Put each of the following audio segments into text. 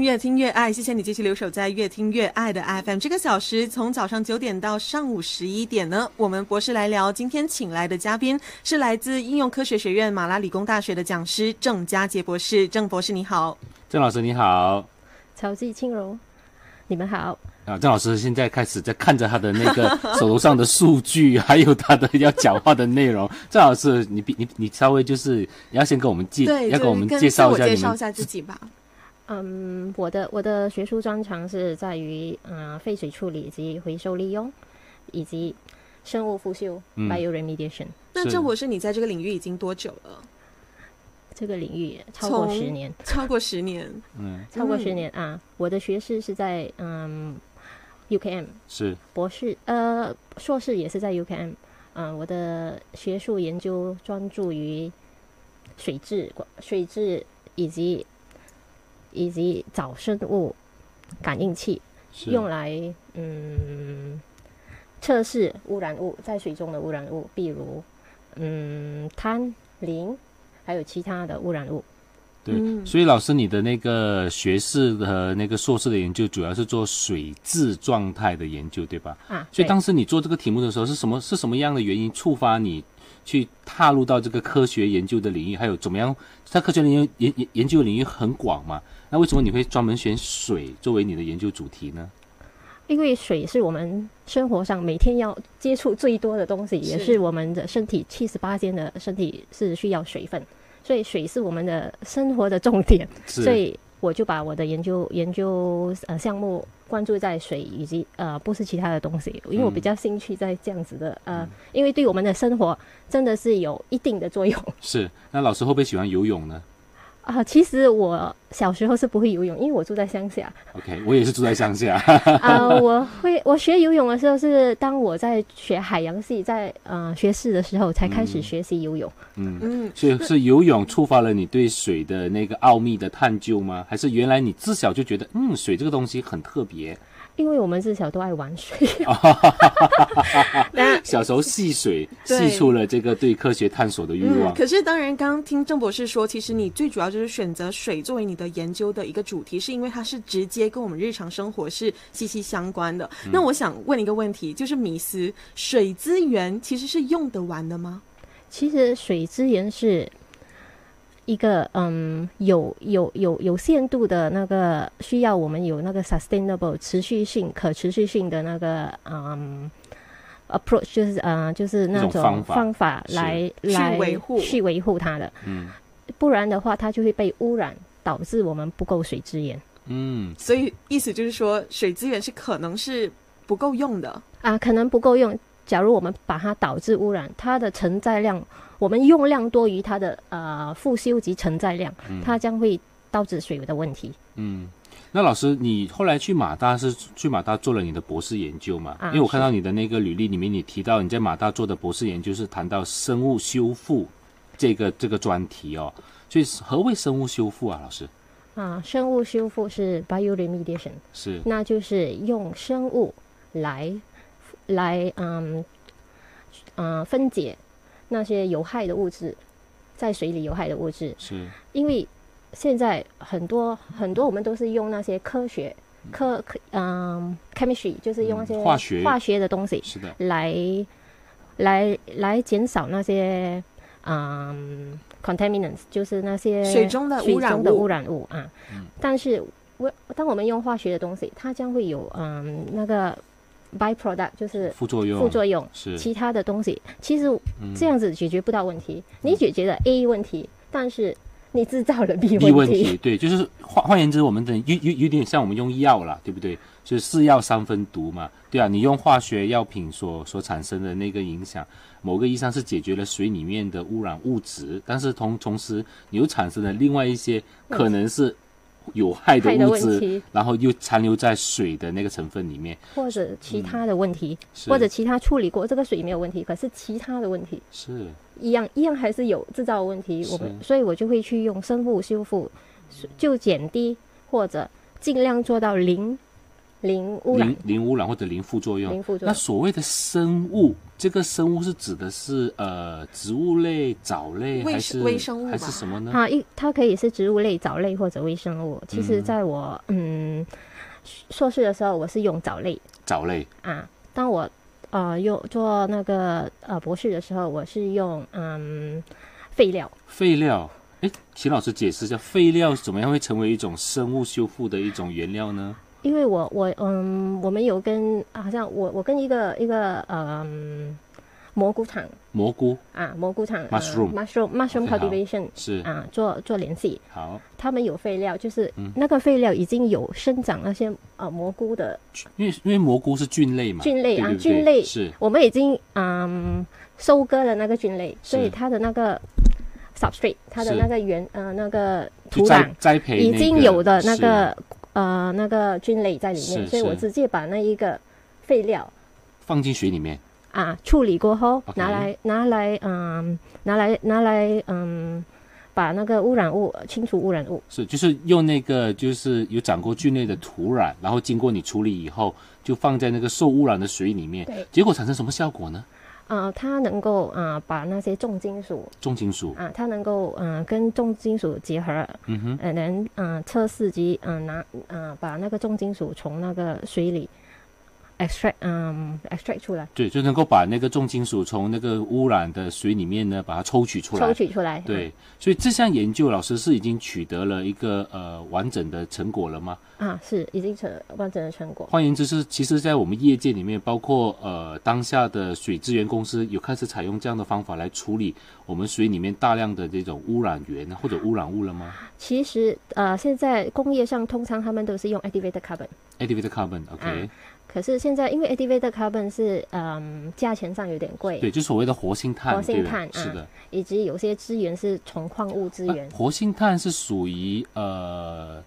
越听越爱，谢谢你继续留守在越听越爱的 FM。这个小时从早上九点到上午十一点呢，我们博士来聊。今天请来的嘉宾是来自应用科学学院马拉理工大学的讲师郑佳杰博士。郑博士你好，郑老师你好曹记清荣，你们好。啊，郑老师现在开始在看着他的那个 手头上的数据，还有他的要讲话的内容。郑老师，你比你你稍微就是你要先跟我们介，要跟我们介绍一下介绍一下自己吧。嗯，我的我的学术专长是在于呃废水处理及回收利用，以及生物复修、嗯 bioremediation 那郑博士，你在这个领域已经多久了？这个领域超过十年，超过十年。嗯 超过十年啊！我的学士是在嗯 UKM，是博士呃硕士也是在 UKM。嗯、我的学术研究专注于水质、水质以及以及早生物感应器，用来嗯测试污染物在水中的污染物，比如嗯碳、磷，还有其他的污染物。对，嗯所以老师你的那个学士和那个硕士的研究主要是做水质状态的研究，对吧？啊，所以当时你做这个题目的时候，是什么是什么样的原因触发你去踏入到这个科学研究的领域？还有怎么样？它科学研究研研研究领域很广嘛？那为什么你会专门选水作为你的研究主题呢？因为水是我们生活上每天要接触最多的东西，也是是我们的身体七十八的身体是需要水分，所以水是我们的生活的重点。是所以我就把我的研究研究呃项目关注在水以及呃不是其他的东西，因为我比较兴趣在这样子的呃，因为对我们的生活真的是有一定的作用是。那老师会不会喜欢游泳呢啊、其实我小时候是不会游泳，因为我住在乡下。？OK，我也是住在乡下。啊、我会我学游泳的时候是当我在学海洋系在呃学士的时候才开始学习游泳。嗯，嗯，所以是游泳触发了你对水的那个奥秘的探究吗？还是原来你自小就觉得，嗯，水这个东西很特别？因为我们自小都爱玩水，那小时候戏水，戏出了这个对科学探索的欲嗯，望。可是当然，刚刚听郑博士说，其实你最主要就是选择水作为你的研究的一个主题，是因为它是直接跟我们日常生活是息息相关的。那我想问一个问题，就是米斯，水资源其实是用得完的吗？其实水资源是一个嗯有有有有限度的那个需要我们有那个 sustainable 持续性可持续性的那个嗯 approach 就是呃就是那种种方法方法来去来维护。去维护它的，嗯。不然的话它就会被污染，导致我们不够水资源。嗯，所以意思就是说，水资源是可能是不够用的。啊，可能不够用。假如我们把它导致污染，它的承载量，我们用量多于它的呃复修及承载量，它将会导致水的问题。嗯，那老师，你后来去马大是去马大做了你的博士研究嘛？啊因为我看到你的那个履历里面，你提到你在马大做的博士研究是谈到生物修复这个这个专题哦。所以何谓生物修复啊，老师？啊，生物修复是 bioremediation，是那就是用生物来来嗯嗯、呃分解那些有害的物质，在水里有害的物质，是，因为现在很多很多我们都是用那些科学科科嗯、chemistry，就是用那些嗯化学。化学的东西是的，来来来减少那些嗯 contaminants，就是那些水中的污染物。水中的污染物啊。嗯。但是我当我们用化学的东西，它将会有嗯那个 byproduct，就是副作用，副作用。是其他的东西，其实嗯这样子解决不到问题。你解决了 A 问题，但是你制造了 B 第一问问题，对，就是换换言之，我们的有有有点像我们用药了，对不对？就是是药三分毒嘛，对啊，你用化学药品所所产生的那个影响，某个意义上是解决了水里面的污染物质，但是同同时你又产生了另外一些可能是有害的物质，然后又残留在水的那个成分里面，或者其他的问题，是。或者其他处理过这个水没有问题，可是其他的问题是。一样一样还是有制造问题，我们所以我就会去用生物修复，就减低或者尽量做到零零污染零、零污染或者零副作用。那零副作用。所谓的生物，这个生物是指的是呃植物类、藻类还是微生物还是什么呢？它一它可以是植物类、藻类或者微生物。其实嗯在我嗯硕士的时候，我是用藻类藻类啊。当我呃用做那个呃博士的时候，我是用嗯废料。废料。哎，秦老师解释一下，废料怎么样会成为一种生物修复的一种原料呢？因为我我嗯，我们有跟好像我我跟一个一个嗯蘑菇厂蘑菇。啊蘑菇厂 Mushroom 呃 mushroom mushroom cultivation 是啊做做联系，好，他们有废料，就是嗯。那个废料已经有生长那些呃蘑菇的，因为因为蘑菇是菌类嘛，菌类啊菌类是。我们已经嗯收割了那个菌类，所以它的那个 substrate 它的那个原呃那个土壤栽培已经有的那是个呃那个菌类在里面，所以我直接把那一个废料。放进水里面，啊，处理过后拿来拿来嗯，拿来拿来嗯，把那个污染物清除污染物。是就是用那个就是有长过菌类的土壤，然后经过你处理以后，就放在那个受污染的水里面，对，结果产生什么效果呢？啊，它能够啊把那些重金属重金属，啊，它能够嗯跟重金属结合，嗯哼，呃能嗯测试及嗯拿嗯把那个重金属从那个水里 extract 嗯 extract 出来，对，就能够把那个重金属从那个污染的水里面呢，把它抽取出来抽。取出来。对，所以这项研究老师是已经取得了一个呃完整的成果了吗？啊，是已经成完整的成果。换言之是，其实，在我们业界里面，包括呃当下的水资源公司有开始采用这样的方法来处理我们水里面大量的这种污染源或者污染物了吗其实呃，现在工业上通常他们都是用 activated carbon。？Activated carbon，OK，、啊可是现在因为 activated carbon 是嗯价钱上有点贵，对，就所谓的活性炭，活性炭啊是的。以及有些资源是从矿物资源啊。活性炭是属于呃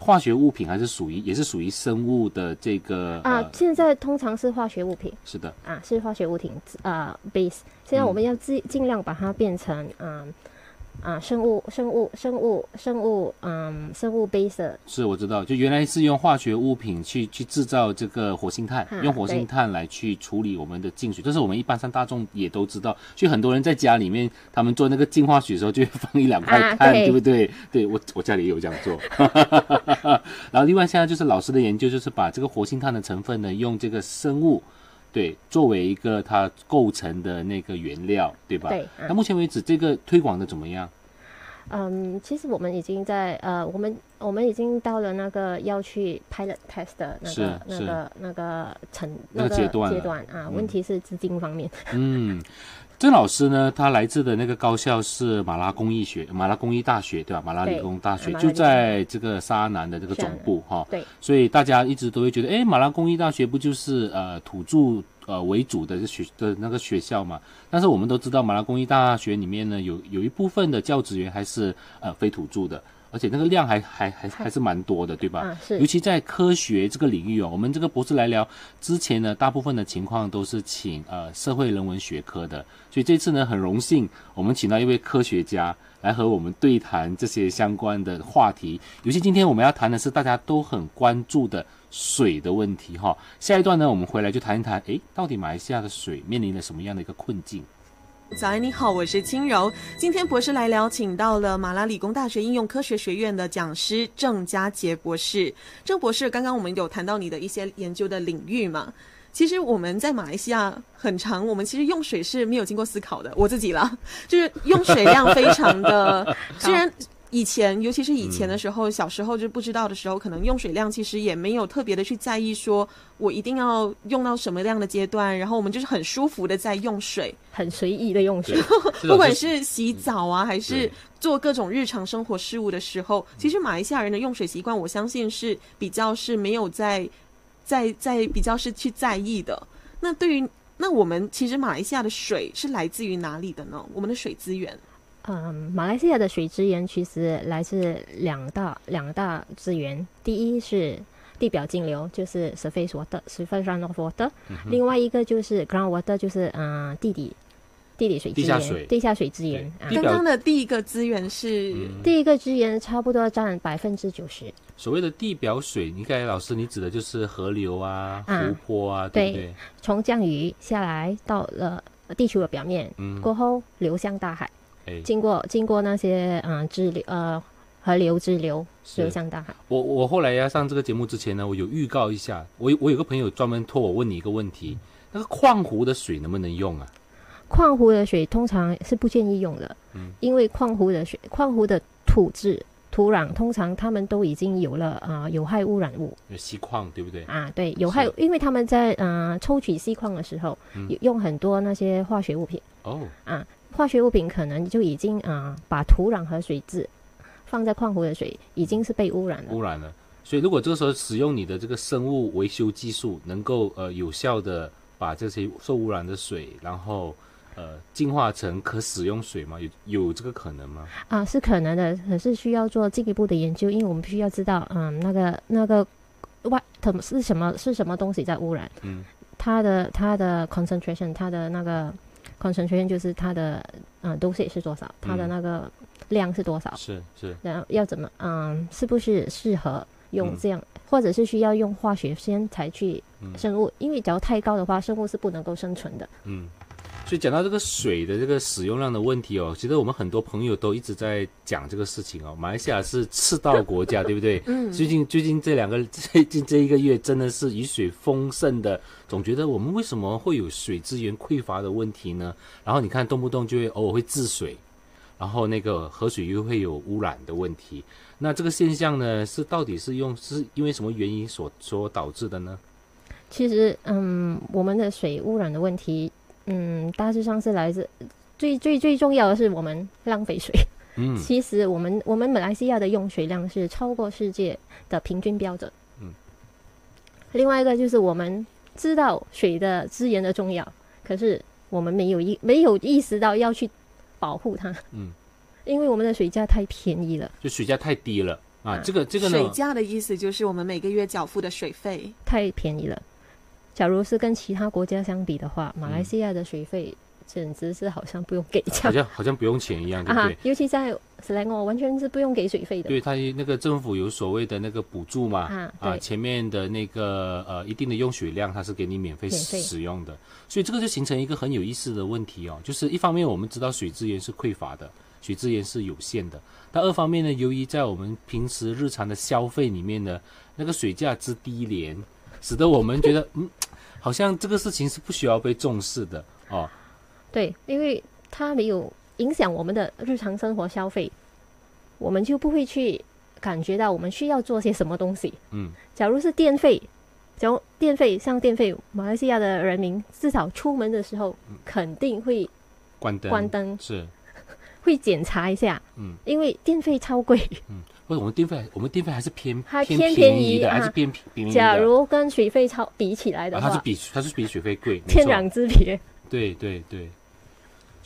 化学物品，还是属于也是属于生物的这个啊呃，现在通常是化学物品是的，啊，是化学物品啊 base。现在我们要尽尽量把它变成嗯啊生物生物生物生物嗯生物 base 的是我知道，就原来是用化学物品去去制造这个活性炭，啊用活性炭来去处理我们的净水，这是我们一般上大众也都知道。所以很多人在家里面，他们做那个净化水的时候，就会放一两块啊炭，对不对？对我我家里也有这样做。然后另外现在就是老师的研究，就是把这个活性炭的成分呢，用这个生物。对，作为一个它构成的那个原料，对吧？对啊那目前为止，这个推广的怎么样？嗯，其实我们已经在呃，我们我们已经到了那个要去 pilot test 的那个那个那个层那个阶段阶段啊。嗯问题是资金方面。嗯，郑老师呢，他来自的那个高校是马拉工艺学，马拉工艺大学，对吧？马拉理工大学就在这个沙南的这个总部哈，对所以大家一直都会觉得，哎，马拉工艺大学不就是呃土著呃为主的学的那个学校嘛？但是我们都知道，马拉工艺大学里面呢，有有一部分的教职员还是呃非土著的，而且那个量还还还还是蛮多的，对吧？啊，是尤其在科学这个领域哦，我们这个博士来聊之前呢，大部分的情况都是请呃社会人文学科的，所以这次呢很荣幸，我们请到一位科学家来和我们对谈这些相关的话题。尤其今天我们要谈的是大家都很关注的水的问题哈。下一段呢，我们回来就谈一谈，诶，到底马来西亚的水面临了什么样的一个困境？早安，你好，我是轻柔。今天博士来聊，请到了马拉理工大学应用科学学院的讲师郑佳杰博士。郑博士，刚刚我们有谈到你的一些研究的领域嘛？其实我们在马来西亚很长，我们其实用水是没有经过思考的。我自己啦，就是用水量非常的，虽然。以前，尤其是以前的时候，小时候就不知道的时候，可能用水量其实也没有特别的去在意，说我一定要用到什么样的阶段，然后我们就是很舒服的在用水。很随意的用水。不管是洗澡啊，还是做各种日常生活事务的时候，其实马来西亚人的用水习惯，我相信是比较是没有在在在比较是去在意的。那对于那我们其实马来西亚的水是来自于哪里的呢？我们的水资源嗯，马来西亚的水资源其实来自两大两大资源，第一是地表径流，就是 surface water，surface runoff water，、另嗯外一个就是 ground water，就是嗯、呃地底地底水资源，地下水。地下水资源刚表刚的第一个资源是、嗯。第一个资源差不多占百分之九十，所谓的地表水，你刚才老师你指的就是河流啊、啊湖泊啊，对。不对对？从降雨下来到了地球的表面，嗯，过后流向大海，哎，经过经过那些嗯、呃支流呃河流支流是。流向大海。我我后来要上这个节目之前呢，我有预告一下，我我有个朋友专门托我问你一个问题，那个矿湖的水能不能用啊？矿湖的水通常是不建议用的，嗯。因为矿湖的水、矿湖的土质、土壤通常他们都已经有了啊、呃有害污染物。有锡矿对不对？啊，对，有害，因为他们在呃抽取锡矿的时候，嗯。用很多那些化学物品。哦，啊，化学物品可能就已经啊、呃把土壤和水质放在矿湖的水已经是被污染了。污染了。所以如果这个时候使用你的这个生物维修技术，能够呃有效的把这些受污染的水，然后呃净化成可使用水吗？有有这个可能吗？啊，是可能的，可是需要做进一步的研究，因为我们必须要知道，嗯，那个那个外它是什么是什么东西在污染，嗯，它的它的 concentration，它的那个 concentration 就是它的嗯 dosage 是多少，它的嗯那个量是多少，是是，然后要怎么嗯，是不是适合用嗯这样，或者是需要用化学先才去嗯生物，因为只要太高的话，生物是不能够生存的。嗯。所以讲到这个水的这个使用量的问题哦，其实我们很多朋友都一直在讲这个事情哦。马来西亚是赤道国家，对不对？嗯，最近最近这两个 最近这一个月真的是雨水丰盛的，总觉得我们为什么会有水资源匮乏的问题呢？然后你看动不动就会偶尔会治水，然后那个河水又会有污染的问题。那这个现象呢，是到底是用是因为什么原因所所导致的呢？其实，嗯，我们的水污染的问题，嗯，大致上是来自最最最重要的是我们浪费水。嗯其实我们我们马来西亚的用水量是超过世界的平均标准。嗯。另外一个就是我们知道水的资源的重要，可是我们没有意没有意识到要去保护它。嗯。因为我们的水价太便宜了，就水价太低了啊，啊这个这个呢水，价的意思就是我们每个月缴付的水费。太便宜了。假如是跟其他国家相比的话，马来嗯西亚的水费简直是好像不用给钱好像好像不用钱一样，对不啊对？，尤其在斯莱哦，完全是不用给水费的。对他那个政府有所谓的那个补助嘛，啊啊，前面的那个呃一定的用水量，它是给你免费。使用的，所以这个就形成一个很有意思的问题哦，就是一方面我们知道水资源是匮乏的，水资源是有限的，但二方面呢，由于在我们平时日常的消费里面呢，那个水价之低廉，使得我们觉得嗯，好像这个事情是不需要被重视的哦，对，因为它没有影响我们的日常生活消费，我们就不会去感觉到我们需要做些什么东西。嗯，假如是电费，假如电费像电费，马来西亚的人民至少出门的时候肯定会关灯关灯，是，会检查一下，嗯。因为电费超贵。嗯或者我们电费，我们电费还是偏还偏偏便宜宜的，还是啊偏便宜的。假如跟水费超比起来的啊，话，它是比它是比水费贵，天壤之别。对对对，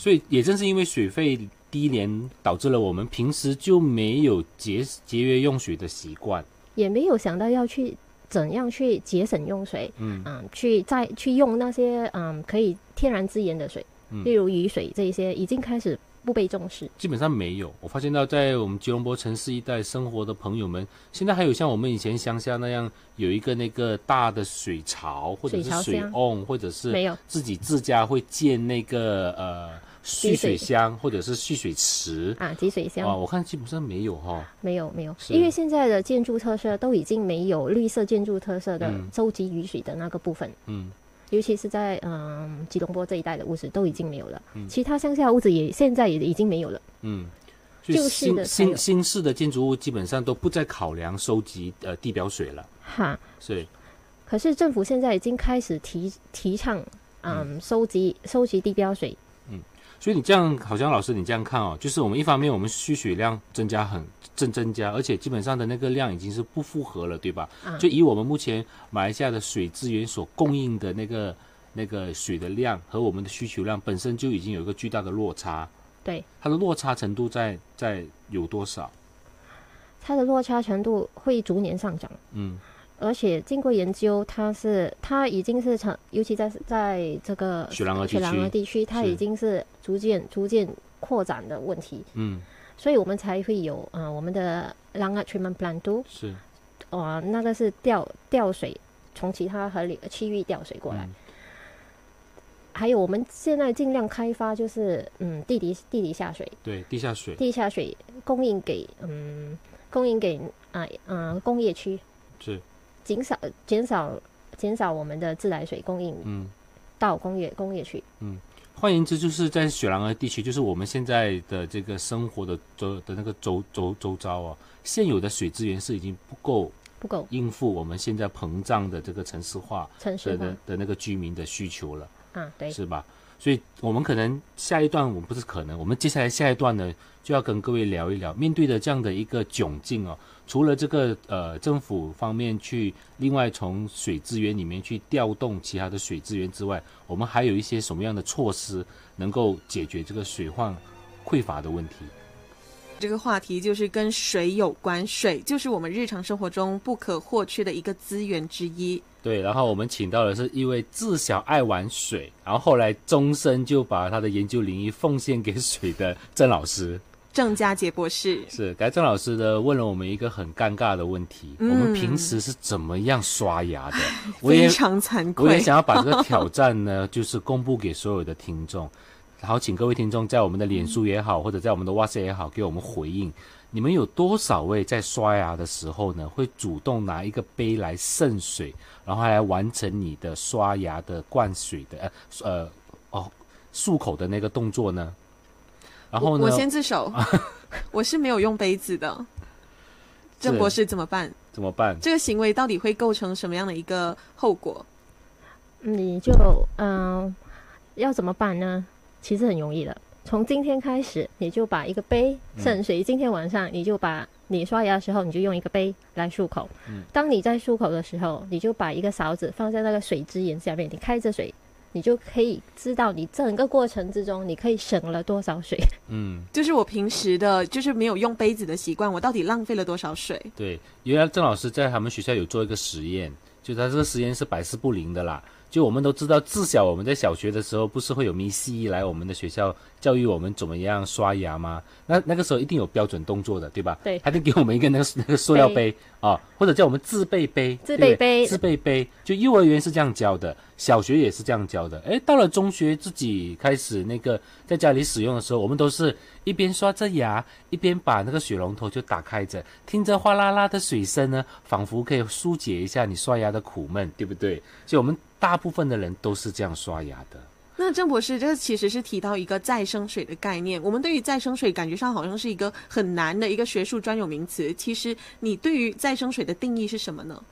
所以也正是因为水费低廉，导致了我们平时就没有节节约用水的习惯。也没有想到要去怎样去节省用水，嗯嗯，去再去用那些嗯可以天然资源的水，嗯例如雨水这一些，已经开始不被重视。基本上没有。我发现到在我们吉隆坡城市一带生活的朋友们，现在还有像我们以前乡下那样有一个那个大的水槽，或者是水瓮，或者是没有，自己自家会建那个呃蓄水水箱或者是蓄水池。啊，集水箱、啊，我看基本上没有哈。没有没有，因为现在的建筑特色都已经没有绿色建筑特色的嗯。收集雨水的那个部分，嗯。尤其是在嗯吉隆坡这一带的屋子都已经没有了，嗯。其他乡下屋子也现在也已经没有了。嗯，就是新新式的建筑物基本上都不再考量收集呃地表水了，哈，是可是政府现在已经开始提提倡嗯收集收集地表水，所以你这样好像老师你这样看哦，就是我们一方面我们蓄水量增加很正增加，而且基本上的那个量已经是不符合了，对吧？啊就以我们目前马来西亚的水资源所供应的那个那个水的量和我们的需求量本身就已经有一个巨大的落差对，它的落差程度在在有多少？它的落差程度会逐年上涨。嗯而且经过研究，它是它已经是成，尤其在在这个雪兰莪地区。雪兰莪地区，它已经是逐渐逐渐扩展的问题，嗯，所以我们才会有呃我们的 Langat Treatment Plant Two，是。呃那个是调调水从其他河里区域调水过来，嗯。还有我们现在尽量开发就是嗯地底地底下水，对地下水。地下水供应给嗯供应给啊嗯、呃工业区，是减少减少减少我们的自来水供应嗯。到工业工业区。换言之，就是在雪兰莪地区，就是我们现在的这个生活的周的那个周周周遭啊，现有的水资源是已经不够不够应付我们现在膨胀的这个城市化城市化的的那个居民的需求了，啊，对，是吧？所以我们可能下一段，我们不是可能，我们接下来下一段呢，就要跟各位聊一聊，面对的这样的一个窘境哦，除了这个呃政府方面去另外从水资源里面去调动其他的水资源之外，我们还有一些什么样的措施能够解决这个水患匮乏的问题？这个话题就是跟水有关，水就是我们日常生活中不可或缺的一个资源之一。对，然后我们请到的是一位自小爱玩水，然后后来终身就把他的研究领域奉献给水的郑老师。郑家杰博士，是，该郑老师呢问了我们一个很尴尬的问题：嗯我们平时是怎么样刷牙的？我也非常惭愧。我也想要把这个挑战呢，就是公布给所有的听众，然后请各位听众在我们的脸书也好，或者在我们的 WhatsApp 也好，给我们回应。你们有多少位在刷牙的时候呢，会主动拿一个杯来盛水，然后来完成你的刷牙的灌水的呃呃哦漱口的那个动作呢？然后呢，我我先自首，我是没有用杯子的。郑博士怎么办？怎么办？这个行为到底会构成什么样的一个后果？你就嗯、要怎么办呢？其实很容易的，从今天开始，你就把一个杯盛水，今天晚上你就把你刷牙的时候，你就用一个杯来漱口。嗯当你在漱口的时候，你就把一个勺子放在那个水之眼下面，你开着水，你就可以知道你整个过程之中，你可以省了多少水。嗯，就是我平时的，就是没有用杯子的习惯，我到底浪费了多少水？对，原来郑老师在他们学校有做一个实验，就他这个实验是百试不灵的啦。就我们都知道，自小我们在小学的时候，不是会有咪西来我们的学校教育我们怎么样刷牙吗？那那个时候一定有标准动作的，对吧？对他就给我们一个那个那个塑料杯啊，或者叫我们自备杯，自备杯自备杯。就幼儿园是这样教的，小学也是这样教的。诶，到了中学自己开始那个在家里使用的时候，我们都是一边刷着牙，一边把那个水龙头就打开着，听着哗啦啦的水声呢，仿佛可以疏解一下你刷牙的苦闷，对不对？所以我们大部分的人都是这样刷牙的。那郑博士，这其实是提到一个再生水的概念。我们对于再生水，感觉上好像是一个很难的一个学术专有名词。其实，你对于再生水的定义是什么呢？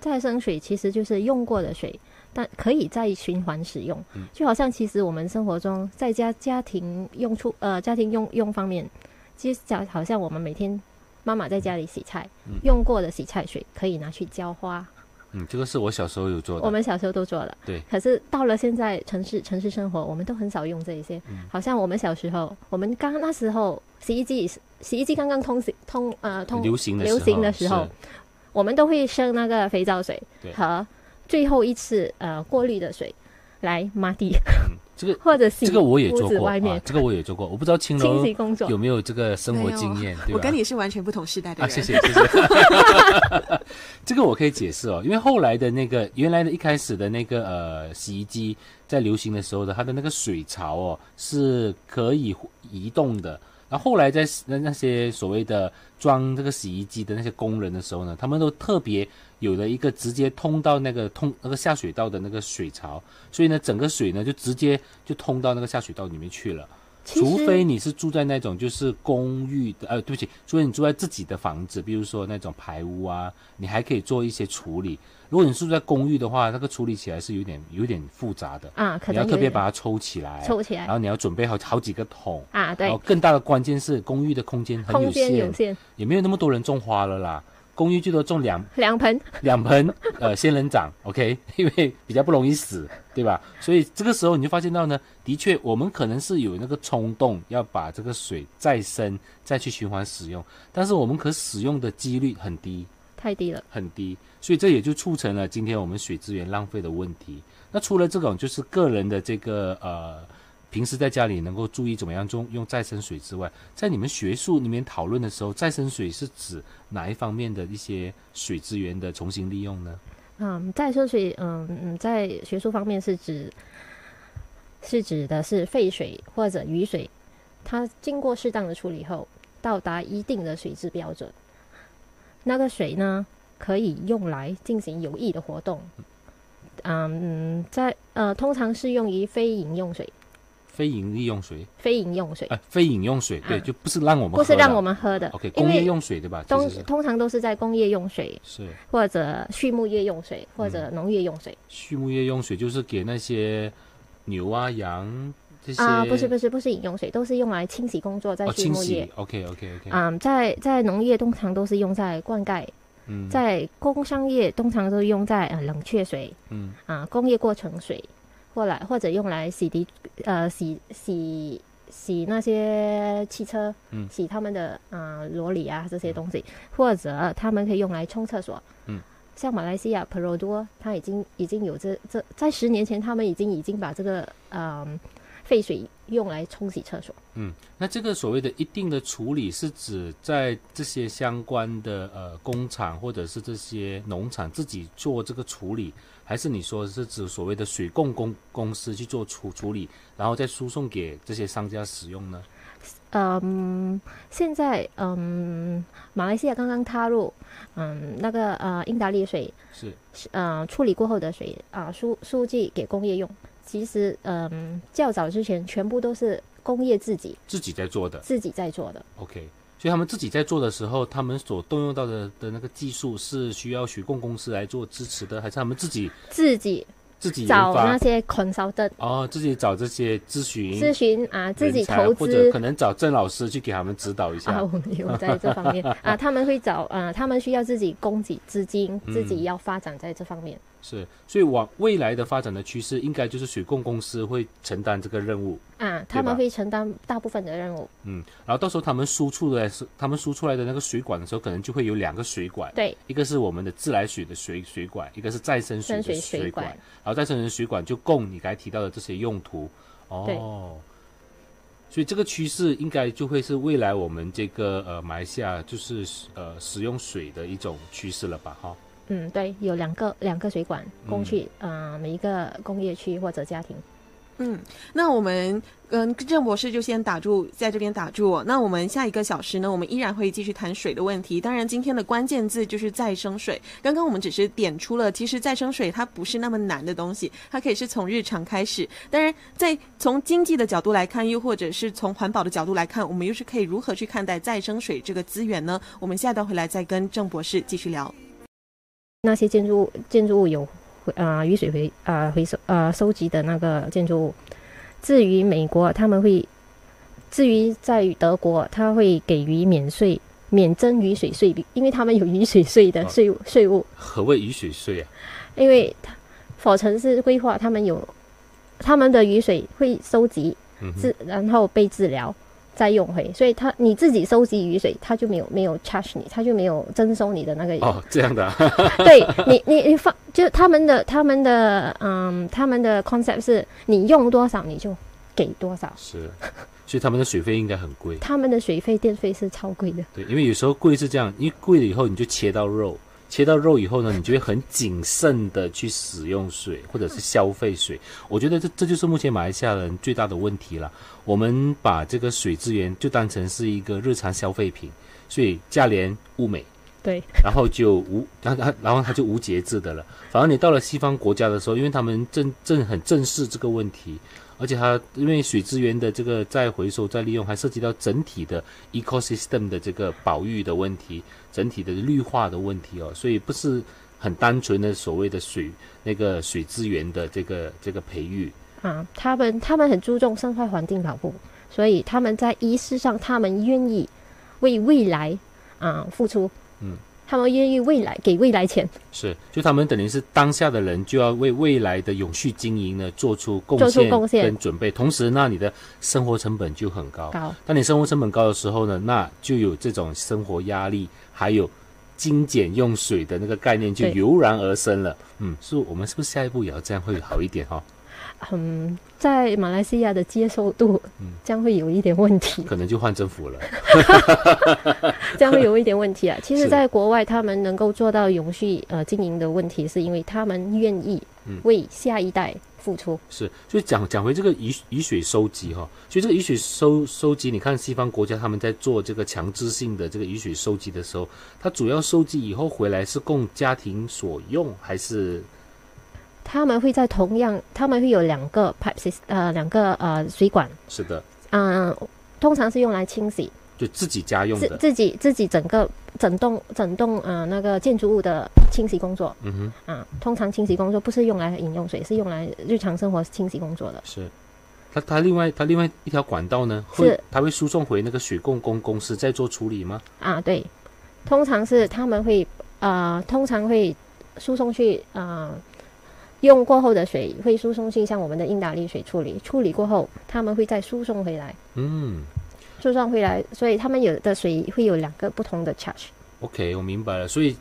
再生水其实就是用过的水，但可以再循环使用。嗯就好像其实我们生活中在家家庭用处呃家庭用用方面，其实讲好像我们每天妈妈在家里洗菜，嗯用过的洗菜水可以拿去浇花，嗯，这个是我小时候有做的。我们小时候都做了。对可是到了现在城市城市生活，我们都很少用这一些。嗯好像我们小时候，我们刚那时候洗衣机洗衣机刚刚通行通呃通流行的流行的时候是，我们都会生那个肥皂水和最后一次呃过滤的水来抹地这个或者洗这个我也做过子外面啊，这个我也做过。我不知道青清楼洗工作有。没有这个生活经验，对吧？我跟你是完全不同时代的啊，人。谢谢谢谢。这个我可以解释哦，因为后来的那个原来的一开始的那个呃洗衣机在流行的时候的，它的那个水槽哦是可以移动的。然后后来在那那些所谓的装这个洗衣机的那些工人的时候呢，他们都特别有了一个直接通到那个通那个下水道的那个水槽，所以呢整个水呢就直接就通到那个下水道里面去了。除非你是住在那种就是公寓的，呃，对不起，除非你住在自己的房子，比如说那种排屋啊，你还可以做一些处理。如果你住在公寓的话，那个处理起来是有点有点复杂的，啊，可你要特别把它抽起来，抽起来然后你要准备好好几个桶，啊，对然后，更大的关键是公寓的空间很有限，有限，也没有那么多人种花了啦。公寓最多种两两盆，两盆呃仙人掌，OK，因为比较不容易死，对吧？所以这个时候你就发现到呢，的确我们可能是有那个冲动要把这个水再生再去循环使用，但是我们可使用的几率很低太低了。很低，所以这也就促成了今天我们水资源浪费的问题。那除了这种就是个人的这个呃。平时在家里能够注意怎么样用用再生水之外，在你们学术里面讨论的时候，再生水是指哪一方面的一些水资源的重新利用呢？嗯，再生水，嗯嗯，在学术方面是指是指的是废水或者雨水，它经过适当的处理后，到达一定的水质标准，那个水呢可以用来进行有益的活动。嗯，在呃，通常适用于非饮用水。非饮利用水，非饮用水，哎、非饮用水，对，啊就不是让我们不是让我们们喝的 OK 工业用水对吧？通通常都是在工业用水是。或者畜牧业用水或者农业用水。畜牧业用水，就是给那些牛啊羊这些。啊、不是不是不是饮用水，都是用来清洗工作，在畜牧业。洗。OK OK OK，嗯，在在农业通常都是用在灌溉，嗯。在工商业通常都用在呃冷却水嗯。啊、工业过程水，或来或者用来洗涤呃洗洗洗那些汽车，嗯洗他们的啊、呃罗里啊这些东西，或者他们可以用来冲厕所，嗯。像马来西亚 p e r o d o 它已经已经有这这在十年前，他们已经已经把这个嗯废水用来冲洗厕所。嗯，那这个所谓的一定的处理，是指在这些相关的呃工厂或者是这些农场自己做这个处理，还是你说是指所谓的水供公公司去做处处理，然后再输送给这些商家使用呢？嗯，现在嗯，马来西亚刚刚踏入嗯那个呃英达利水是呃处理过后的水啊、输输寄给工业用。其实嗯较早之前全部都是工业自己自己在做的自己在做的。，OK。所以他们自己在做的时候，他们所动用到的的那个技术是需要许供公司来做支持的，还是他们自己自己自己找那？些 consultant 哦，自己找这些咨询咨询啊，自己投资或者可能找郑老师去给他们指导一下。啊，我们有在这方面啊，他们会找啊，他们需要自己供给资金，自己嗯要发展在这方面。是，所以往未来的发展的趋势，应该就是水供公司会承担这个任务，啊，他们会承担大部分的任务。嗯，然后到时候他们输出的是他们输出来的那个水管的时候，可能就会有两个水管，对，一个是我们的自来水的水水管，一个是再生水的生水水管，然后再生水水管就供你刚才提到的这些用途，哦。所以这个趋势应该就会是未来我们这个呃马来西亚就是呃使用水的一种趋势了吧？哈、嗯，对，有两个两个水管供嗯去啊、呃每一个工业区或者家庭。嗯，那我们嗯郑博士就先打住，在这边打住哦。那我们下一个小时呢，我们依然会继续谈水的问题。当然，今天的关键字就是再生水。刚刚我们只是点出了，其实再生水它不是那么难的东西，它可以是从日常开始。当然，在从经济的角度来看，又或者是从环保的角度来看，我们又是可以如何去看待再生水这个资源呢？我们下一段回来再跟郑博士继续聊。那些建筑物建筑物有回啊、雨水回啊、回收呃收集的那个建筑物。至于美国，他们会，至于在德国，他会给予免税、免征雨水税，因为他们有雨水税的哦税务税务。何谓雨水税啊？因为它否城市规划，他们有他们的雨水会收集嗯治，然后被治疗，再用回，所以他你自己收集雨水，他就没有没有 charge 你，他就没有征收你的那个。哦，这样的、啊，对你你你放，就他们的他们的嗯，他们的 concept 是你用多少你就给多少，是，所以他们的水费应该很贵。他们的水费电费是超贵的。对，因为有时候贵是这样，因为贵了以后你就切到肉，切到肉以后呢，你就会很谨慎的去使用水或者是消费水。我觉得这这就是目前马来西亚人最大的问题了。我们把这个水资源就当成是一个日常消费品，所以价廉物美，对，然后就无，然后然后他就无节制的了。反而你到了西方国家的时候，因为他们正正很正视这个问题，而且它因为水资源的这个再回收再利用，还涉及到整体的 ecosystem 的这个保育的问题，整体的绿化的问题哦，所以不是很单纯的所谓的水那个水资源的这个这个培育。啊，他们他们很注重生态环境保护，所以他们在仪式上，他们愿意为未来啊付出。他们愿意未来给未来钱，是，就他们等于是当下的人，就要为未来的永续经营呢做出贡做出献贡献跟准备。同时，那你的生活成本就很高。高当你生活成本高的时候呢，那就有这种生活压力，还有精简用水的那个概念就油然而生了。嗯，是我们是不是下一步也要这样会好一点哈、嗯，在马来西亚的接受度将会有一点问题，可能就换政府了。将会有一点问题啊。其实，在国外，他们能够做到永续呃经营的问题，是因为他们愿意嗯为下一代付出。是，所以讲讲回这个雨雨水收集哈，所以这个雨水收收集，你看西方国家他们在做这个强制性的这个雨水收集的时候，它主要收集以后回来是供家庭所用，还是他们会在同样，他们会有两个 pipe 呃两个呃水管，是的，嗯、通常是用来清洗就自己家用的？自自己自己整个整栋整栋呃那个建筑物的清洗工作嗯哼，啊、通常清洗工作不是用来饮用水，是用来日常生活清洗工作的。是。它它另外它另外一条管道呢，会是它会输送回那个水供公公司再做处理吗？啊，对，通常是他们会呃，通常会输送去呃，用过后的水会输送去像我们的英达利水处理，处理过后他们会再输送回来，嗯。输送回来，所以他们有的水会有两个不同的 charge。，OK，我明白了。所以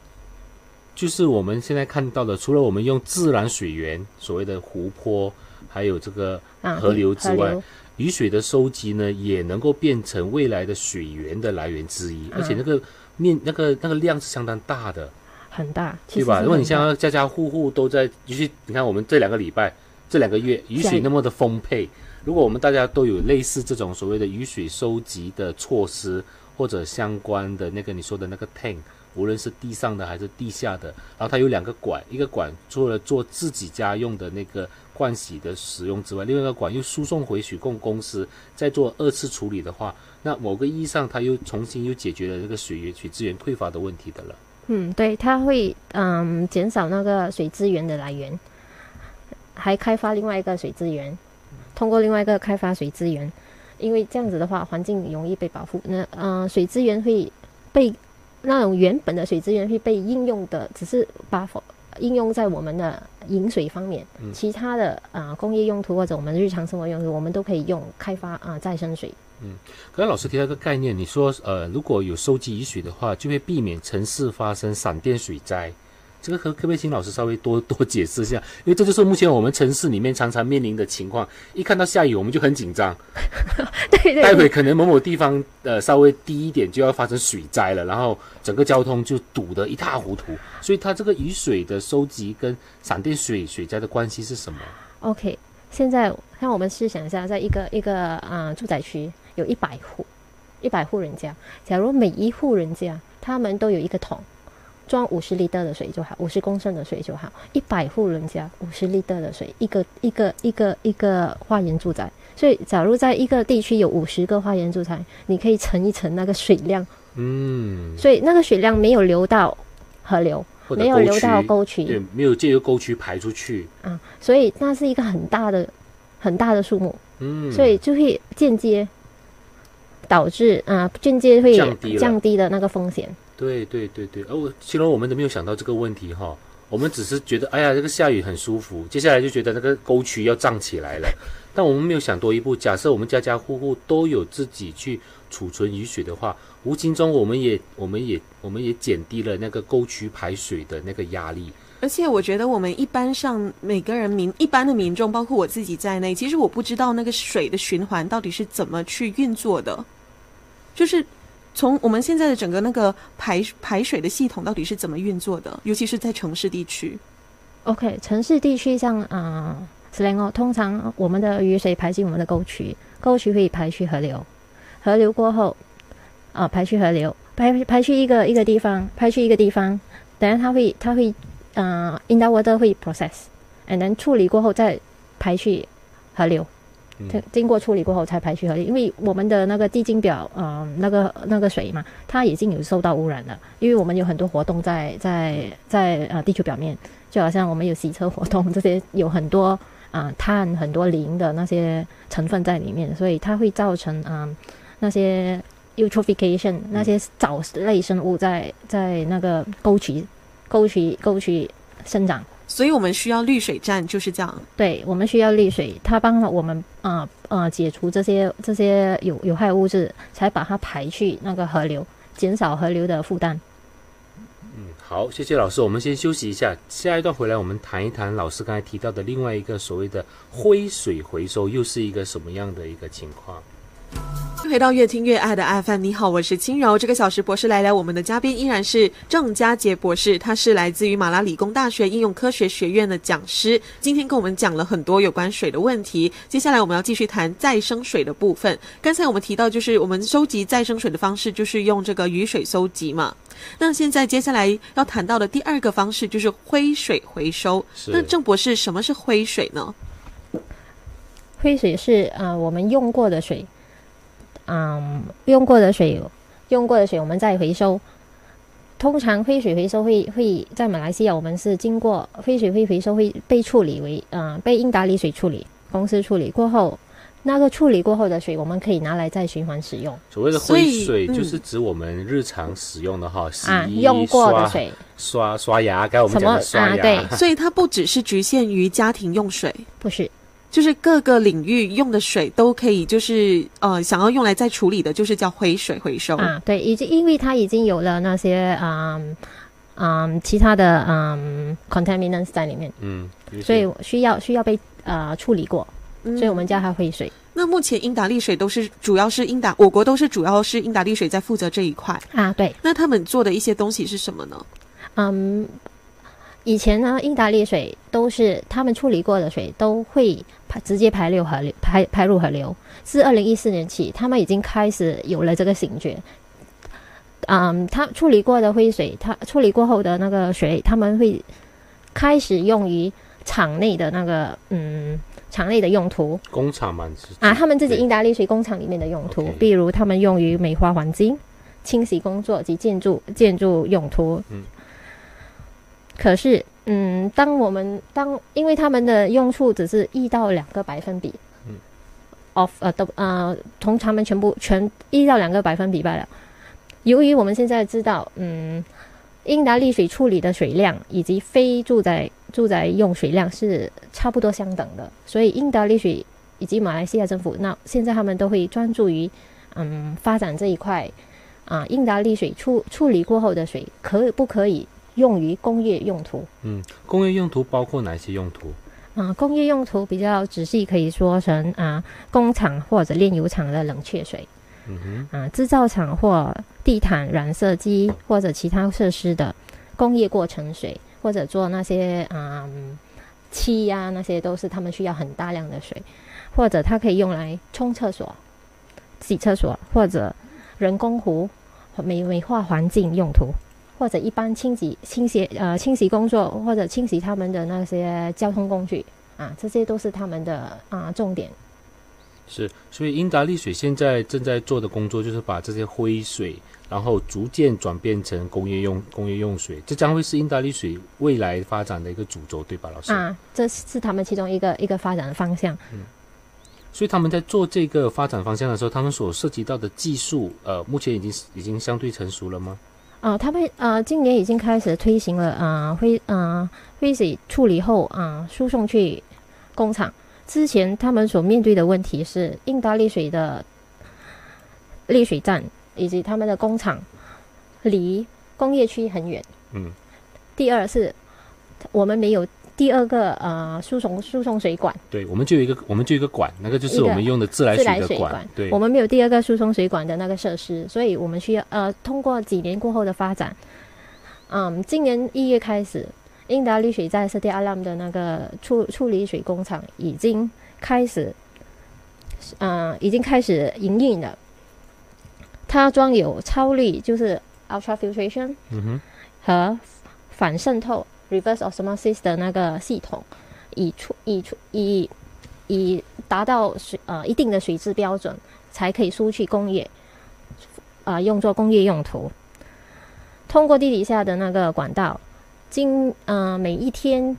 就是我们现在看到的，除了我们用自然水源，所谓的湖泊，还有这个啊，河流之外雨水的收集呢，也能够变成未来的水源的来源之一，而且那个面那个那个量是相当大的，很大，对吧？如果你像家家户户都在，尤其你看我们这两个礼拜、这两个月雨水那么的丰沛，如果我们大家都有类似这种所谓的雨水收集的措施，或者相关的那个你说的那个 tank，无论是地上的还是地下的，然后它有两个管，一个管除了做自己家用的那个盥洗的使用之外，另外一个管又输送回水供公司再做二次处理的话，那某个意义上它又重新又解决了这个水源水资源匮乏的问题的了。嗯，对，它会嗯减少那个水资源的来源，还开发另外一个水资源，通过另外一个开发水资源，因为这样子的话，环境容易被保护。那呃，水资源会被那种原本的水资源会被应用的，只是把应用在我们的饮水方面，嗯其他的啊、呃工业用途或者我们日常生活用途，我们都可以用开发啊、再生水。刚才老师提到一个概念，你说呃，如果有收集雨水的话，就会避免城市发生闪电水灾。这个可可不可以请老师稍微多多解释一下？因为这就是目前我们城市里面常常面临的情况。一看到下雨，我们就很紧张，对 对对，待会可能某某地方呃稍微低一点就要发生水灾了，然后整个交通就堵得一塌糊涂。所以它这个雨水的收集跟闪电水水灾的关系是什么？OK，现在让我们试想一下，在一个一个啊、呃住宅区有一百户，一百户人家，假如每一户人家他们都有一个桶，装五十立的水就好，五十公升的水就好，一百户人家五十立的水，一个一个一个一个花园住宅。所以，假如在一个地区有五十个花园住宅，你可以乘一乘那个水量，嗯，所以那个水量没有流到河流，没有流到沟渠，对，没有借由沟渠排出去。啊，所以那是一个很大的、很大的数目，嗯，所以就会间接导致啊、间接会降低降低的那个风险。对对对对，哦，其实我们都没有想到这个问题哈，我们只是觉得，哎呀，这个下雨很舒服，接下来就觉得那个沟渠要涨起来了，但我们没有想多一步，假设我们家家户户都有自己去储存雨水的话，无形中我们也我们也我们也减低了那个沟渠排水的那个压力。而且我觉得我们一般上每个人民一般的民众，包括我自己在内，其实我不知道那个水的循环到底是怎么去运作的，就是从我们现在的整个那个排排水的系统到底是怎么运作的，尤其是在城市地区。OK，城市地区像啊、s l a n g 哦，通常我们的雨水排进我们的沟渠，沟渠会排去河流，河流过后啊、排去河流，排排去一个一个地方，排去一个地方，等下它会它会啊、i n the water 会 process，and then 处理过后再排去河流。嗯经经过处理过后才排去河里，因为我们的那个地精表，呃，那个那个水嘛，它已经有受到污染了，因为我们有很多活动在在在呃地球表面，就好像我们有洗车活动，这些有很多啊、呃碳、很多磷的那些成分在里面，所以它会造成啊、呃那些 eutrophication 那些藻类生物在在那个沟渠沟渠沟渠生长。所以我们需要滤水站，就是这样。对，我们需要滤水，它帮我们啊呃解除这些这些有有害物质，才把它排去那个河流，减少河流的负担。嗯，好，谢谢老师，我们先休息一下，下一段回来我们谈一谈老师刚才提到的另外一个所谓的灰水回收，又是一个什么样的一个情况？回到越听越爱的 FM，你好，我是轻柔。这个小时博士来聊，我们的嘉宾依然是郑佳杰博士，他是来自于马拉理工大学应用科学学院的讲师。今天跟我们讲了很多有关水的问题，接下来我们要继续谈再生水的部分。刚才我们提到，就是我们收集再生水的方式，就是用这个雨水收集嘛。那现在接下来要谈到的第二个方式就是灰水回收。那郑博士，什么是灰水呢？灰水是呃我们用过的水，嗯，用过的水，用过的水我们再回收。通常灰水回收会会在马来西亚，我们是经过灰水会回收会被处理为呃被英达里水处理公司处理。过后，那个处理过后的水我们可以拿来再循环使用。所谓的灰水，嗯。就是指我们日常使用的哈，洗啊，衣、用过的刷水。刷刷牙，刚才我们什么？讲的刷牙，啊对。所以它不只是局限于家庭用水。不是就是各个领域用的水都可以，就是呃，想要用来再处理的，就是叫回水回收。啊，对，已经因为它已经有了那些嗯嗯其他的嗯 contaminants 在里面，嗯，所以需要需要被呃处理过，嗯所以我们叫它回水那目前英达利水都是主要是英达，我国都是主要是英达利水在负责这一块。啊，对，那他们做的一些东西是什么呢？嗯。以前呢，英达利水都是他们处理过的水，都会排直接排流河流，排排入河流。自二零一四年起，他们已经开始有了这个醒觉。嗯，他处理过的灰水，他处理过后的那个水，他们会开始用于厂内的那个嗯厂内的用途工厂嘛是啊，他们自己对英达利水工厂里面的用途比如他们用于美化环境、清洗工作及建筑建筑用途。嗯可是，嗯，当我们当因为他们的用处只是一到两个百分比，嗯，of 呃都呃，从他们全部全一到两个百分比罢了。由于我们现在知道，嗯，英达利水处理的水量以及非住宅住宅用水量是差不多相等的，所以英达利水以及马来西亚政府，那现在他们都会专注于嗯发展这一块啊，英达利水处处理过后的水可不可以用于工业用途？嗯，工业用途包括哪些用途？啊，工业用途比较仔细可以说成啊，工厂或者炼油厂的冷却水嗯哼，啊，制造厂或地毯染色机或者其他设施的工业过程水，或者做那些啊漆呀、那些都是他们需要很大量的水，或者它可以用来冲厕所、洗厕所或者人工湖美美化环境用途。或者一般清洗、清洗呃清洗工作，或者清洗他们的那些交通工具啊，这些都是他们的啊重点。是，所以英达利水现在正在做的工作就是把这些灰水，然后逐渐转变成工业用工业用水，这将会是英达利水未来发展的一个主轴，对吧，老师？啊，这是他们其中一个一个发展的方向。嗯所以他们在做这个发展方向的时候，他们所涉及到的技术，呃，目前已经已经相对成熟了吗？啊，他们呃今年已经开始推行了啊灰啊灰水处理后啊输送去工厂。之前他们所面对的问题是印大利水的沥水站以及他们的工厂离工业区很远。嗯。第二是我们没有第二个呃输送输送水管。对，我们就有一个，我们就有一个管，那个就是我们用的自来水的管，对，我们没有第二个输送水管的那个设施，所以我们需要呃，通过几年过后的发展，嗯，今年一月开始，英达利水在斯蒂阿拉姆的那个处处理水工厂已经开始，呃，已经开始营运了。它装有超滤，就是 ultrafiltration 嗯哼，和反渗透 reverse osmosis 的那个系统，以出以出以以达到水呃一定的水质标准，才可以输去工业，啊、用作工业用途。通过地底下的那个管道，经呃每一天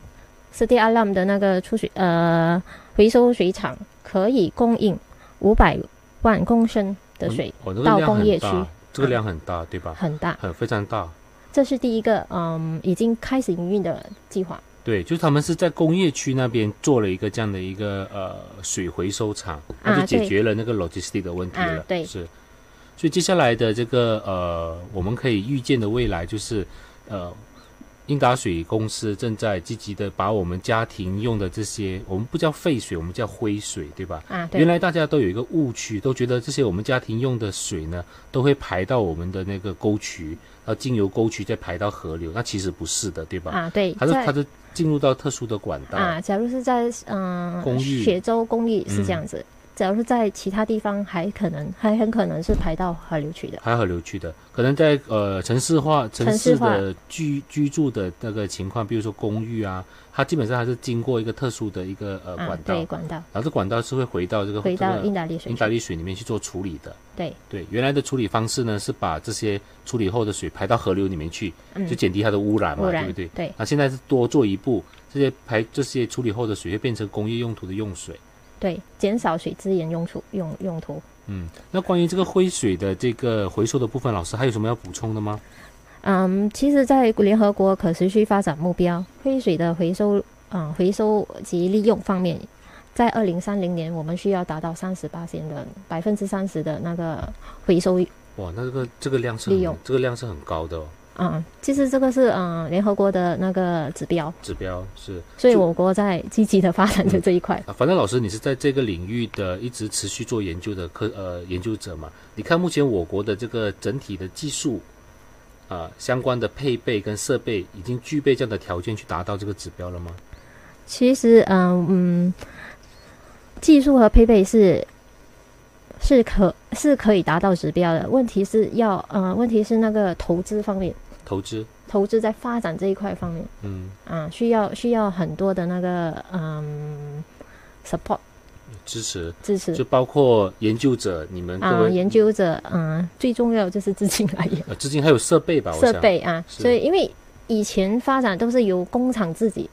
s t a l a m 的那个出水呃回收水厂可以供应五百万公升的水到工业区，这个量很大，对吧？很大。很非常大。这是第一个嗯已经开始营运的计划。对，就是他们是在工业区那边做了一个这样的一个呃水回收厂，那就解决了那个 logistic 的问题了。啊对是。所以接下来的这个呃，我们可以预见的未来就是呃，英达水公司正在积极的把我们家庭用的这些，我们不叫废水，我们叫灰水，对吧？啊，对原，来大家都有一个误区，都觉得这些我们家庭用的水呢，都会排到我们的那个沟渠，然后经由沟渠再排到河流。那其实不是的，对吧？啊，对，它是它是进入到特殊的管道。啊，假如是在嗯、公寓雪州公寓是嗯这样子，假如是在其他地方，还可能还很可能是排到河流去的。还有河流去的，可能在呃城市化城市的居居住的那个情况，比如说公寓啊，它基本上还是经过一个特殊的一个呃啊管，道，对，管道然后这管道是会回到这个回到这个英达利水英达，利水里面去做处理的。对，对，原来的处理方式呢是把这些处理后的水排到河流里面去，嗯就，减低它的污染嘛，染对不对？对那现在是多做一步，这些排这些处理后的水会变成工业用途的用水。对，减少水资源用处用用途。嗯，那关于这个灰水的这个回收的部分，老师还有什么要补充的吗？嗯，其实，在联合国可持续发展目标，灰水的回收，嗯，回收及利用方面，在二零三零年，我们需要达到三十八的百分之三十的那个回收哇，那这个这个量是利用很这个量是很高的哦，嗯，其实这个是嗯联合国的那个指标，指标是所以我国在积极的发展着这一块。啊。反正老师你是在这个领域的一直持续做研究的科呃研究者嘛？你看目前我国的这个整体的技术啊、相关的配备跟设备已经具备这样的条件去达到这个指标了吗？其实嗯嗯，技术和配备是是可是可以达到指标的，问题是要呃问题是那个投资方面，投资，投资在发展这一块方面。嗯，啊，需要需要很多的那个嗯 support 支持，支持。就包括研究者，你们啊，位、研究者嗯最重要就是资金来源。资金还有设备吧？我设备啊，所以因为以前发展都是由工厂自己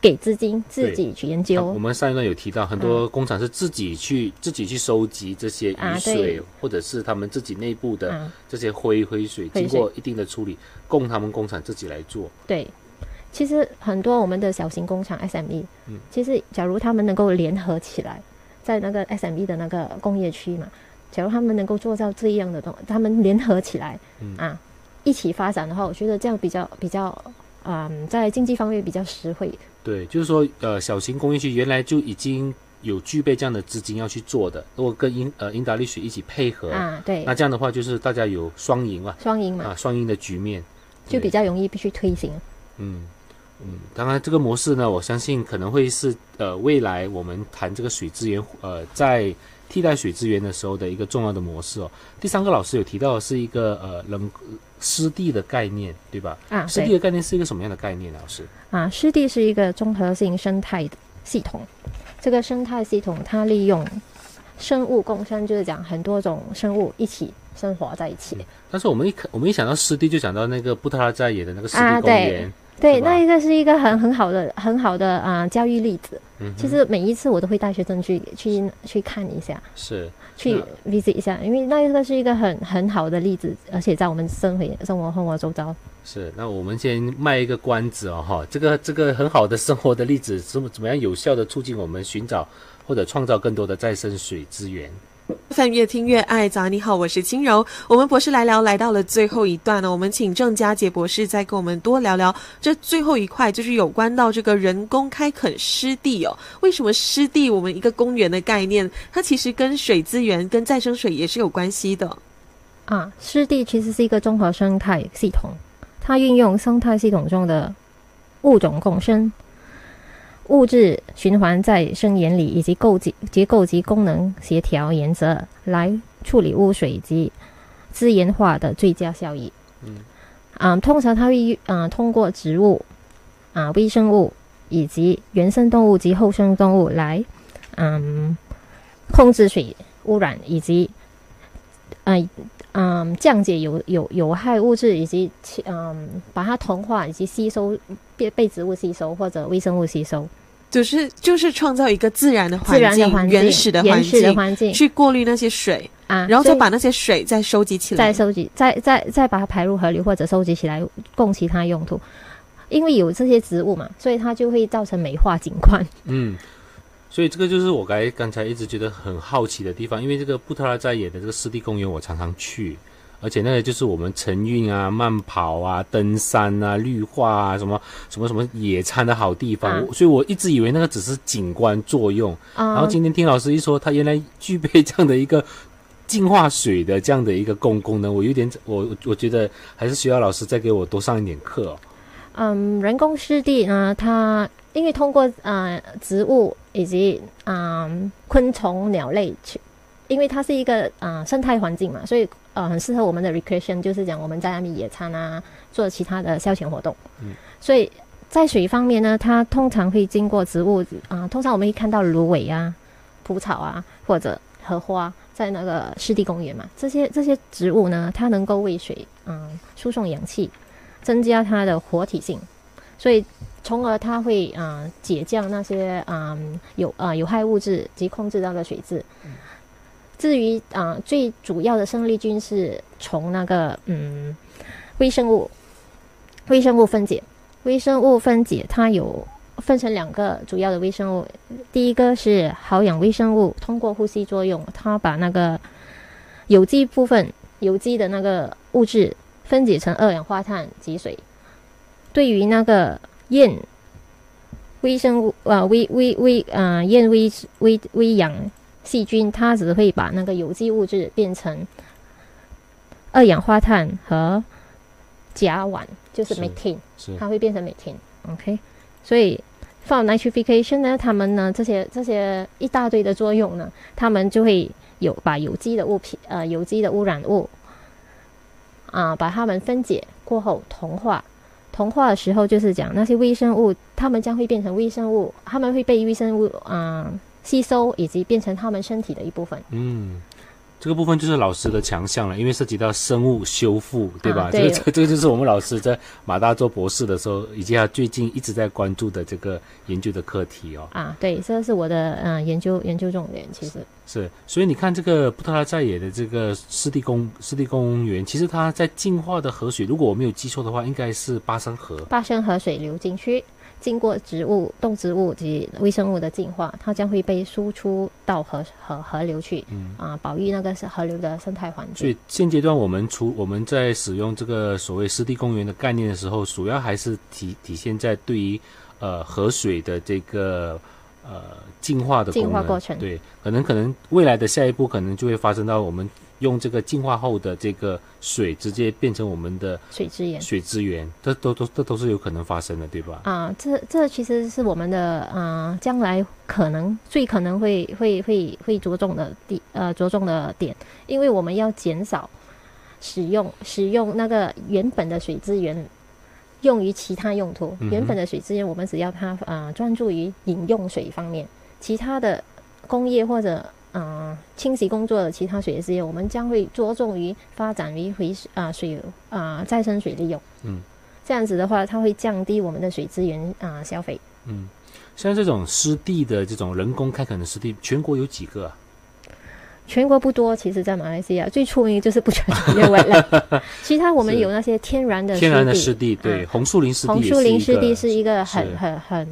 给资金，自己去研啊究我们上一段有提到，很多工厂是自己去、自己去收集这些啊雨水，对。或者是他们自己内部的啊，这些灰灰水，灰水。经过一定的处理，供他们工厂自己来做。对。其实很多我们的小型工厂 SME，嗯。其实假如他们能够联合起来，在那个 SME 的那个工业区嘛，假如他们能够做到这样的东，他们联合起来，嗯。啊，一起发展的话，我觉得这样比较比较，嗯，在经济方面比较实惠。对，就是说，呃，小型工业区原来就已经有具备这样的资金要去做的，如果跟英呃英达利水一起配合，啊，对那，这样的话就是大家有双赢嘛，双赢嘛，啊，双赢的局面，就比较较容易必须推行。嗯。嗯，当然，这个模式呢，我相信可能会是呃未来我们谈这个水资源呃在替代水资源的时候的一个重要的模式哦。第三个老师有提到的是一个呃冷湿地的概念，对吧？啊，湿地的概念是一个什么样的概念，老师？啊，湿地是一个综合性生态系统。这个生态系统它利用生物共生，就是讲很多种生物一起生活在一起。但是我们一看，我们一想到湿地，就想到那个布特拉在野的那个湿啊地公园。对，那一个是一个很很好的很好的啊、教育例子。嗯，其实每一次我都会带学生去去去看一下，是去 visit 一下，因为那个是一个很很好的例子，而且在我们生活生活生活周遭。是。那我们先卖一个关子哦，哈，这个这个很好的生活的例子，怎么怎么样有效的促进我们寻找或者创造更多的再生水资源？范越听越爱，早安你好，我是轻柔。我们博士来聊来到了最后一段呢，我们请郑佳杰博士再跟我们多聊聊这最后一块，就是有关到这个人工开垦湿地哦。为什么湿地我们一个公园的概念，它其实跟水资源、跟再生水也是有关系的。啊，湿地其实是一个综合生态系统，它运用生态系统中的物种共生、物质循环再生原理以及构结结构及功能协调原则来处理污水及资源化的最佳效益。嗯，啊，通常它会嗯、通过植物啊、微生物以及原生动物及后生动物来嗯控制水污染以及嗯。嗯，降解有有有害物质以及其嗯把它同化以及吸收被被植物吸收或者微生物吸收就是就是创造一个自然的环自然的境、环境、原始的环境，环境去过滤那些水，啊，然后再把那些水再收集起来。再收集，再再再把它排入河流或者收集起来供其他用途。因为有这些植物嘛，所以它就会造成美化景观。嗯，所以这个就是我刚刚才一直觉得很好奇的地方，因为这个布特拉在野的这个湿地公园，我常常去，而且那个就是我们晨运啊、慢跑啊、登山啊、绿化啊、什么什么什么野餐的好地方，啊所以我一直以为那个只是景观作用，啊、然后今天听老师一说，它原来具备这样的一个。净化水的这样的一个功功能，我有点我我觉得还是需要老师再给我多上一点课哦。嗯，人工湿地呢，它因为通过呃植物以及嗯昆虫、鸟类去，因为它是一个呃生态环境嘛，所以呃很适合我们的 recreation，就是讲我们在那里野餐啊，做其他的消遣活动。嗯，所以在水方面呢，它通常会经过植物啊、通常我们会看到芦苇啊、蒲草啊或者荷花。在那个湿地公园嘛，这些这些植物呢，它能够为水嗯输送氧气，增加它的活体性，所以从而它会嗯、呃解降那些嗯有呃有害物质及控制那个水质。至于啊、最主要的生力军是从那个嗯微生物微生物分解，微生物分解它有分成两个主要的微生物，第一个是好氧微生物，通过呼吸作用，它把那个有机部分有机的那个物质分解成二氧化碳及水。对于那个厌微生物呃微微微啊厌微微微氧细菌，它只会把那个有机物质变成二氧化碳和甲烷，就是是 methane。它会变成 methane。OK，所以 for nitrification 呢，它们呢这些这些一大堆的作用呢，它们就会有把有机的物品呃有机的污染物啊、把它们分解过后同化。同化的时候就是讲那些微生物，它们将会变成微生物，它们会被微生物啊、吸收，以及变成他们身体的一部分。嗯，这个部分就是老师的强项了，因为涉及到生物修复，对吧？啊对这个这个就是我们老师在马大做博士的时候，以及他最近一直在关注的这个研究的课题哦。啊，对，这是我的嗯、呃研究研究重点，其实是，所以你看这个布特拉在野的这个湿地公湿地公园，其实它在净化的河水，如果我没有记错的话，应该是巴生河。巴生河水流进去，经过植物、动植物及微生物的进化，它将会被输出到河河河流去，嗯。啊、保育那个是河流的生态环境。所以现阶段我们除我们在使用这个所谓湿地公园的概念的时候，主要还是体体现在对于呃河水的这个呃净化的功能。净化过程。对，可能可能未来的下一步可能就会发生到我们用这个净化后的这个水直接变成我们的水资源水资源，这都都这都是有可能发生的，对吧？啊、这这其实是我们的呃将来可能最可能会会会会着重的地呃着重的点，因为我们要减少使用使用那个原本的水资源。用于其他用途，原本的水资源我们只要它呃专注于饮用水方面，其他的工业或者呃清洗工作的其他水资源，我们将会着重于发展于回啊、水啊、呃再生水利用。嗯，这样子的话，它会降低我们的水资源啊、消费。嗯，像这种湿地的这种人工开垦的湿地，全国有几个啊？全国不多，其实，在马来西亚最出名就是不全的文了，其他我们有那些天然的天然的湿湿地，对，嗯。红树林湿地红树林湿地是一个很很很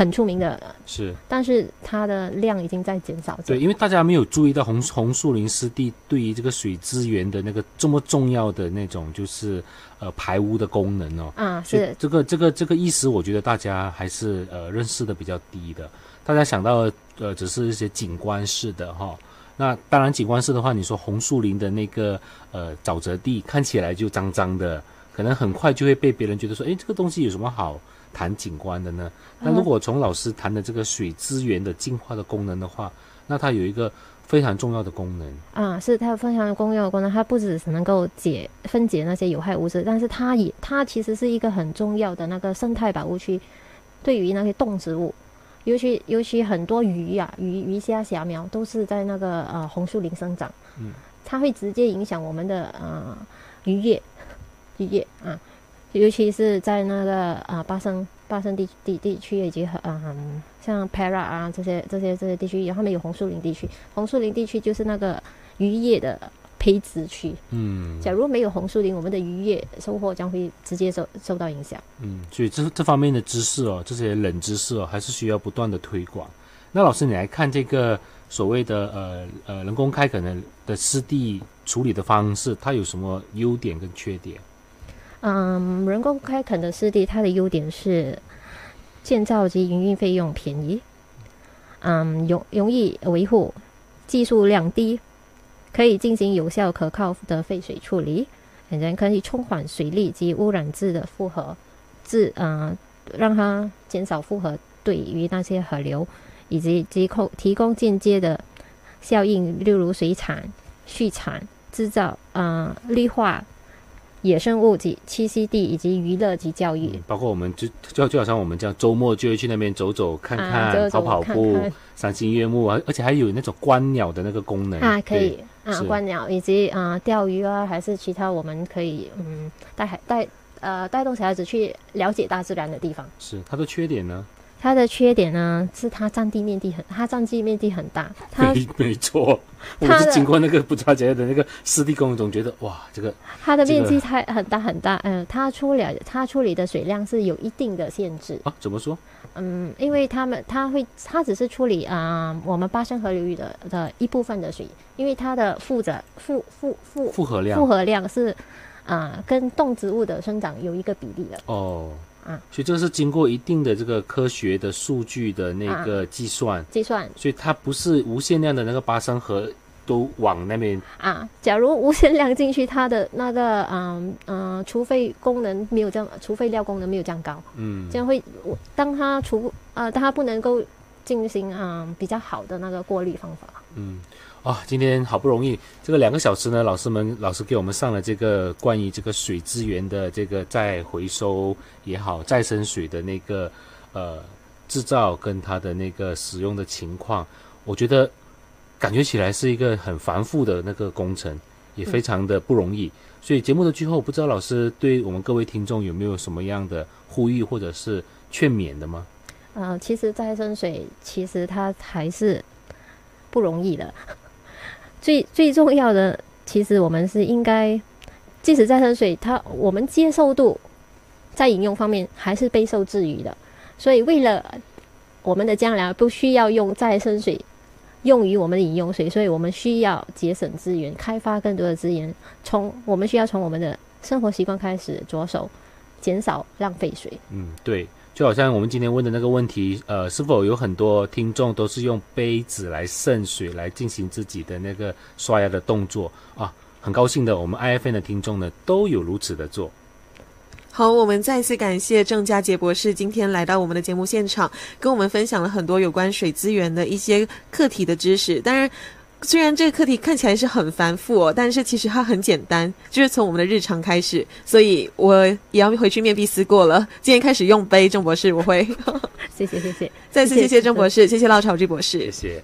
很出名的，是但是它的量已经在减少。对，因为大家没有注意到红红树林湿地对于这个水资源的那个这么重要的那种就是呃排污的功能哦。啊，是这个这个这个意思，我觉得大家还是呃认识的比较低的。大家想到呃只是一些景观式的哈。那当然，景观式的话，你说红树林的那个呃沼泽地看起来就脏脏的，可能很快就会被别人觉得说，诶，这个东西有什么好谈景观的呢？那如果从老师谈的这个水资源的净化的功能的话，那它有一个非常重要的功能。啊，是它有非常重要的功能，它不只是能够解分解那些有害物质，但是它也它其实是一个很重要的那个生态保护区，对于那些动植物，尤其尤其很多鱼呀、鱼鱼虾虾苗都是在那个呃红树林生长，嗯，它会直接影响我们的呃渔业，渔业啊，尤其是在那个啊巴生巴生地地地区以及很嗯像 Para 啊这些这些这些地区，然后他们有红树林地区，红树林地区就是那个渔业的培植区。嗯假如没有红树林，我们的渔业收获将会直接受受到影响。嗯，所以这这方面的知识哦，这些冷知识哦，还是需要不断的推广。那老师，你来看这个所谓的呃呃人工开垦的的湿地处理的方式，它有什么优点跟缺点？嗯，人工开垦的湿地，它的优点是建造及营运费用便宜，嗯，容容易维护，技术量低，可以进行有效可靠的废水处理，人可以冲缓水利及污染质的负荷，质呃让它减少负荷对于那些河流，以及及供提供间接的效应，例如水产、畜产、制造、呃绿化。野生物及栖息地以及娱乐及教育嗯，包括我们就就就好像我们这样周末就会去那边走走看看，啊，走走跑跑步，赏心悦目，而而且还有那种观鸟的那个功能啊，可以啊，观鸟以及啊、钓鱼啊，还是其他我们可以嗯带孩带呃带动小孩子去了解大自然的地方。是它的缺点呢？它的缺点呢是它占地面积很，它占地面积很大，它没没错，我是经过那个不抓节的那个湿地公园，总觉得哇，这个它的面积太很大很大，嗯、它处理它处理的水量是有一定的限制，啊怎么说？嗯，因为他们它会它只是处理啊、我们巴生河流域的的一部分的水，因为它的负责负负负负荷量负荷量是啊、跟动植物的生长有一个比例的。哦，啊所以这个是经过一定的这个科学的数据的那个计算，计算。所以它不是无限量的那个八升盒都往那边啊，假如无限量进去，它的那个嗯嗯，除非功能没有这样，除非料功能没有这样高，嗯。这样会我当它除呃，当它不能够进行嗯比较好的那个过滤方法。嗯啊，今天好不容易这个两个小时呢，老师们老师给我们上了这个关于这个水资源的这个再回收也好，再生水的那个呃制造跟它的那个使用的情况，我觉得感觉起来是一个很繁复的那个工程，也非常的不容易。所以节目的最后，不知道老师对我们各位听众有没有什么样的呼吁或者是劝勉的吗？呃，其实再生水其实它还是不容易的。最最重要的，其实我们是应该，即使再生水，它我们接受度在饮用方面还是备受质疑的。所以为了我们的将来不需要用再生水用于我们的饮用水，所以我们需要节省资源，开发更多的资源。从我们需要从我们的生活习惯开始着手，减少浪费水。嗯，对，就好像我们今天问的那个问题，呃，是否有很多听众都是用杯子来渗水来进行自己的那个刷牙的动作啊？很高兴的，我们 IFN 的听众呢都有如此的做。好，我们再次感谢郑佳杰博士今天来到我们的节目现场，跟我们分享了很多有关水资源的一些课题的知识。当然，虽然这个课题看起来是很繁复哦，但是其实它很简单，就是从我们的日常开始。所以我也要回去面壁思过了。今天开始用杯，郑博士，我会 谢谢谢谢。再次谢谢郑博士，谢谢老炒志博士谢。谢。